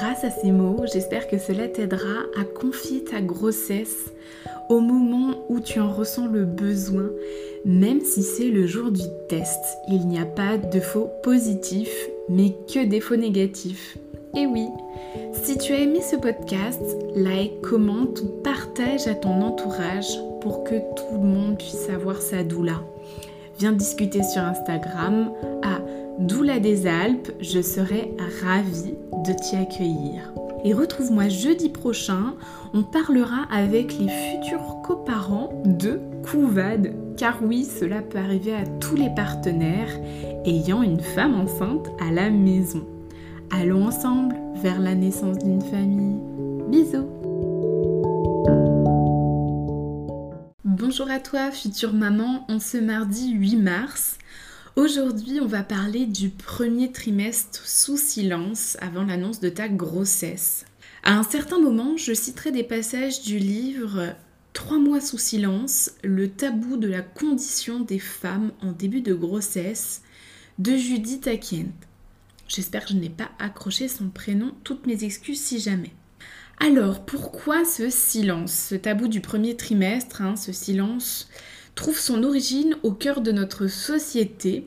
Grâce à ces mots, j'espère que cela t'aidera à confier ta grossesse au moment où tu en ressens le besoin, même si c'est le jour du test. Il n'y a pas de faux positifs, mais que des faux négatifs. Et oui, si tu as aimé ce podcast, like, commente ou partage à ton entourage pour que tout le monde puisse avoir sa doula. Viens discuter sur Instagram Doula des Alpes, je serai ravie de t'y accueillir. Et retrouve-moi jeudi prochain, on parlera avec les futurs coparents de Couvade. Car oui, cela peut arriver à tous les partenaires ayant une femme enceinte à la maison. Allons ensemble vers la naissance d'une famille. Bisous Bonjour à toi, future maman, en ce mardi 8 mars. Aujourd'hui, on va parler du premier trimestre sous silence avant l'annonce de ta grossesse. À un certain moment, je citerai des passages du livre Trois mois sous silence, le tabou de la condition des femmes en début de grossesse de Judith Akient. J'espère que je n'ai pas accroché son prénom, toutes mes excuses si jamais. Alors, pourquoi ce silence Ce tabou du premier trimestre, hein, ce silence trouve son origine au cœur de notre société.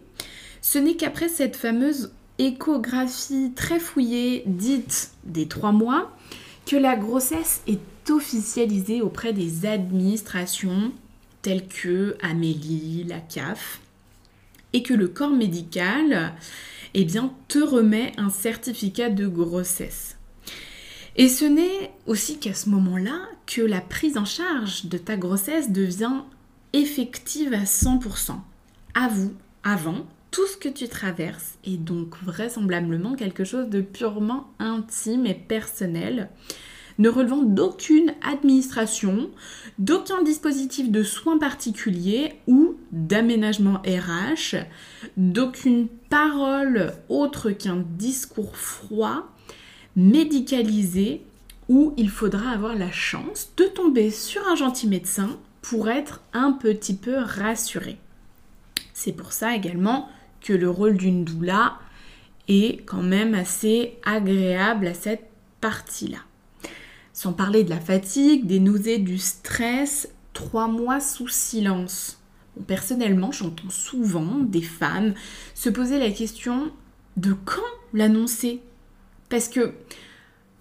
Ce n'est qu'après cette fameuse échographie très fouillée dite des trois mois que la grossesse est officialisée auprès des administrations telles que Amélie, la CAF, et que le corps médical eh te remet un certificat de grossesse. Et ce n'est aussi qu'à ce moment-là que la prise en charge de ta grossesse devient effective à 100%. Avoue, avant, tout ce que tu traverses est donc vraisemblablement quelque chose de purement intime et personnel, ne relevant d'aucune administration, d'aucun dispositif de soins particuliers ou d'aménagement RH, d'aucune parole autre qu'un discours froid, médicalisé, où il faudra avoir la chance de tomber sur un gentil médecin pour être un petit peu rassuré. C'est pour ça également que le rôle d'une doula est quand même assez agréable à cette partie-là. Sans parler de la fatigue, des nausées, du stress, trois mois sous silence. personnellement, j'entends souvent des femmes se poser la question de quand l'annoncer. Parce que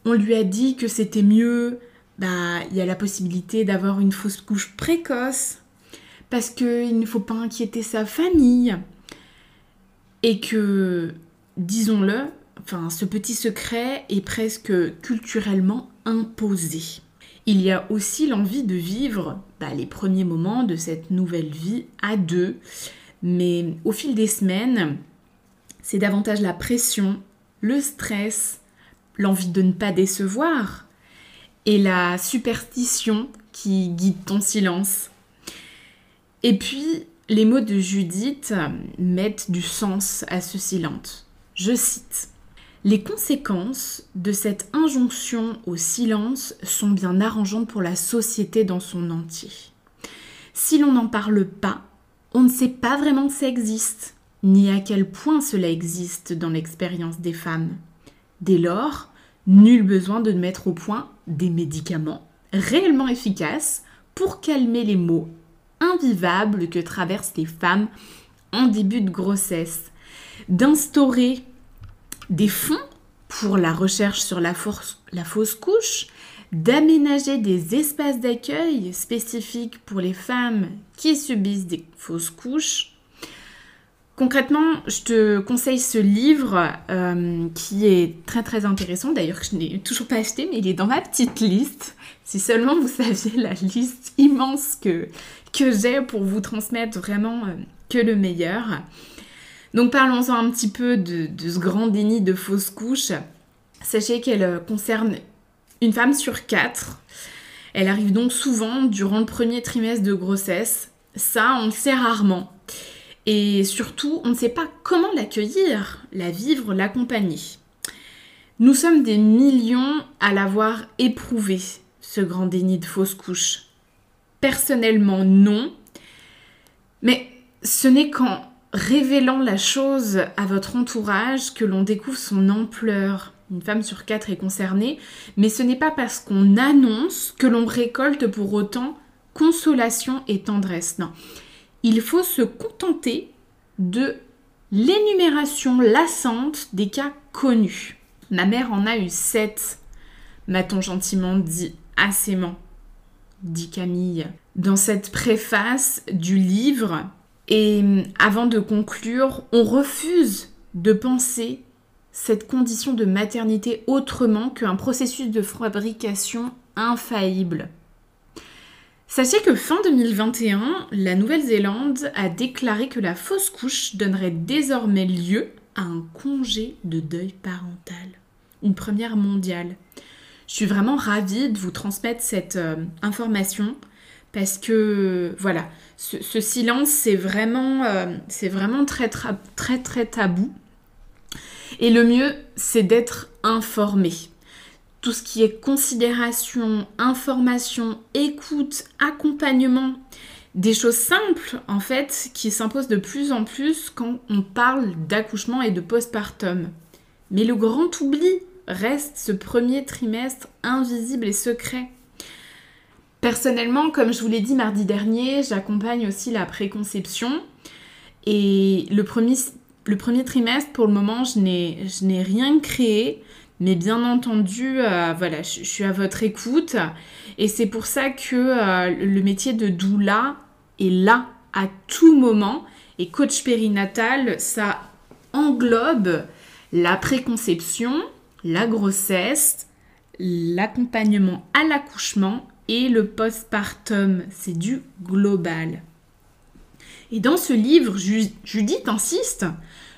on lui a dit que c'était mieux bah, il y a la possibilité d'avoir une fausse couche précoce, parce qu'il ne faut pas inquiéter sa famille, et que, disons-le, enfin, ce petit secret est presque culturellement imposé. Il y a aussi l'envie de vivre bah, les premiers moments de cette nouvelle vie à deux, mais au fil des semaines, c'est davantage la pression, le stress, l'envie de ne pas décevoir, et la superstition qui guide ton silence. Et puis, les mots de Judith mettent du sens à ce silence. Je cite Les conséquences de cette injonction au silence sont bien arrangeantes pour la société dans son entier. Si l'on n'en parle pas, on ne sait pas vraiment que ça existe, ni à quel point cela existe dans l'expérience des femmes. Dès lors, Nul besoin de mettre au point des médicaments réellement efficaces pour calmer les maux invivables que traversent les femmes en début de grossesse. D'instaurer des fonds pour la recherche sur la, fausse couche, d'aménager des espaces d'accueil spécifiques pour les femmes qui subissent des fausses couches, Concrètement, je te conseille ce livre euh, qui est très très intéressant. D'ailleurs, je n'ai toujours pas acheté, mais il est dans ma petite liste. Si seulement vous saviez la liste immense que, j'ai pour vous transmettre vraiment euh, que le meilleur. Donc parlons-en un petit peu de, de, ce grand déni de fausse couche. Sachez qu'elle euh, concerne une femme sur quatre. Elle arrive donc souvent durant le premier trimestre de grossesse. Ça, on le sait rarement. Et surtout, on ne sait pas comment l'accueillir, la vivre, l'accompagner. Nous sommes des millions à l'avoir éprouvé, ce grand déni de fausse couche. Personnellement, non. Mais ce n'est qu'en révélant la chose à votre entourage que l'on découvre son ampleur. une femme sur quatre est concernée, mais ce n'est pas parce qu'on annonce que l'on récolte pour autant consolation et tendresse. Non. Il faut se contenter de l'énumération lassante des cas connus. Ma mère en a eu sept, m'a-t-on gentiment dit assément, dit Camille, dans cette préface du livre. Et avant de conclure, on refuse de penser cette condition de maternité autrement qu'un processus de fabrication infaillible. Sachez que fin 2021, la Nouvelle-Zélande a déclaré que la fausse couche donnerait désormais lieu à un congé de deuil parental. Une première mondiale. Je suis vraiment ravie de vous transmettre cette euh, information parce que voilà, ce, silence c'est vraiment, euh, vraiment très, très très tabou. Et le mieux, c'est d'être informé. Tout ce qui est considération, information, écoute, accompagnement, des choses simples en fait qui s'imposent de plus en plus quand on parle d'accouchement et de postpartum. Mais le grand oubli reste ce premier trimestre invisible et secret. Personnellement, comme je vous l'ai dit mardi dernier, j'accompagne aussi la préconception. Et le premier le premier trimestre, pour le moment, je n'ai rien créé. Mais bien entendu, euh, voilà, je, suis à votre écoute. Et c'est pour ça que euh, le métier de doula est là à tout moment. Et coach périnatal, ça englobe la préconception, la grossesse, l'accompagnement à l'accouchement et le postpartum. C'est du global. Et dans ce livre, Judith insiste,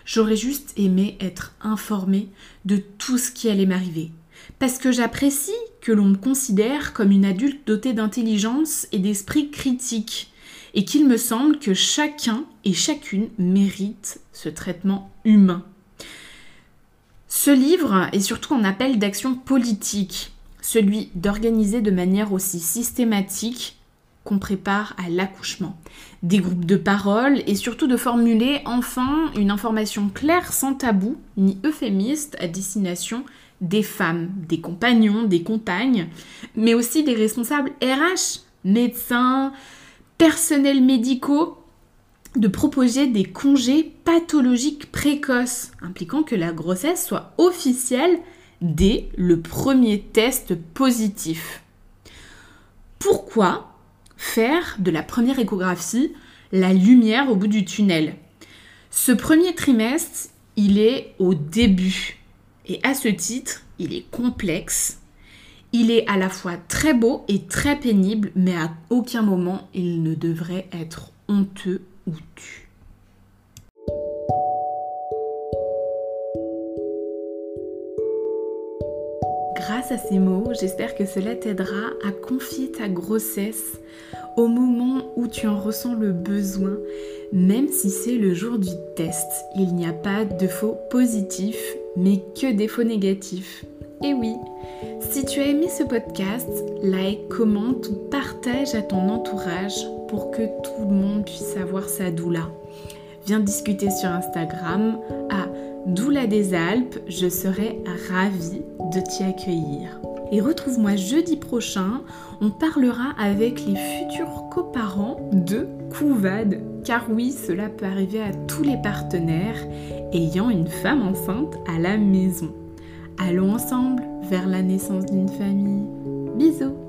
j'aurais juste aimé être informée de tout ce qui allait m'arriver. Parce que j'apprécie que l'on me considère comme une adulte dotée d'intelligence et d'esprit critique, et qu'il me semble que chacun et chacune mérite ce traitement humain. Ce livre est surtout un appel d'action politique, celui d'organiser de manière aussi systématique qu'on prépare à l'accouchement, des groupes de parole et surtout de formuler enfin une information claire sans tabou ni euphémiste à destination des femmes, des compagnons, des compagnes, mais aussi des responsables RH, médecins, personnels médicaux, de proposer des congés pathologiques précoces, impliquant que la grossesse soit officielle dès le premier test positif. Pourquoi faire de la première échographie la lumière au bout du tunnel. Ce premier trimestre, il est au début. Et à ce titre, il est complexe. Il est à la fois très beau et très pénible, mais à aucun moment il ne devrait être honteux ou tu. Grâce à ces mots, j'espère que cela t'aidera à confier ta grossesse au moment où tu en ressens le besoin, même si c'est le jour du test. Il n'y a pas de faux positifs, mais que des faux négatifs. Et oui, si tu as aimé ce podcast, like, commente ou partage à ton entourage pour que tout le monde puisse avoir sa doula. Viens discuter sur Instagram Doula des Alpes, je serai ravie de t'y accueillir. Et retrouve-moi jeudi prochain, on parlera avec les futurs coparents de Couvade, car oui, cela peut arriver à tous les partenaires ayant une femme enceinte à la maison. Allons ensemble vers la naissance d'une famille. Bisous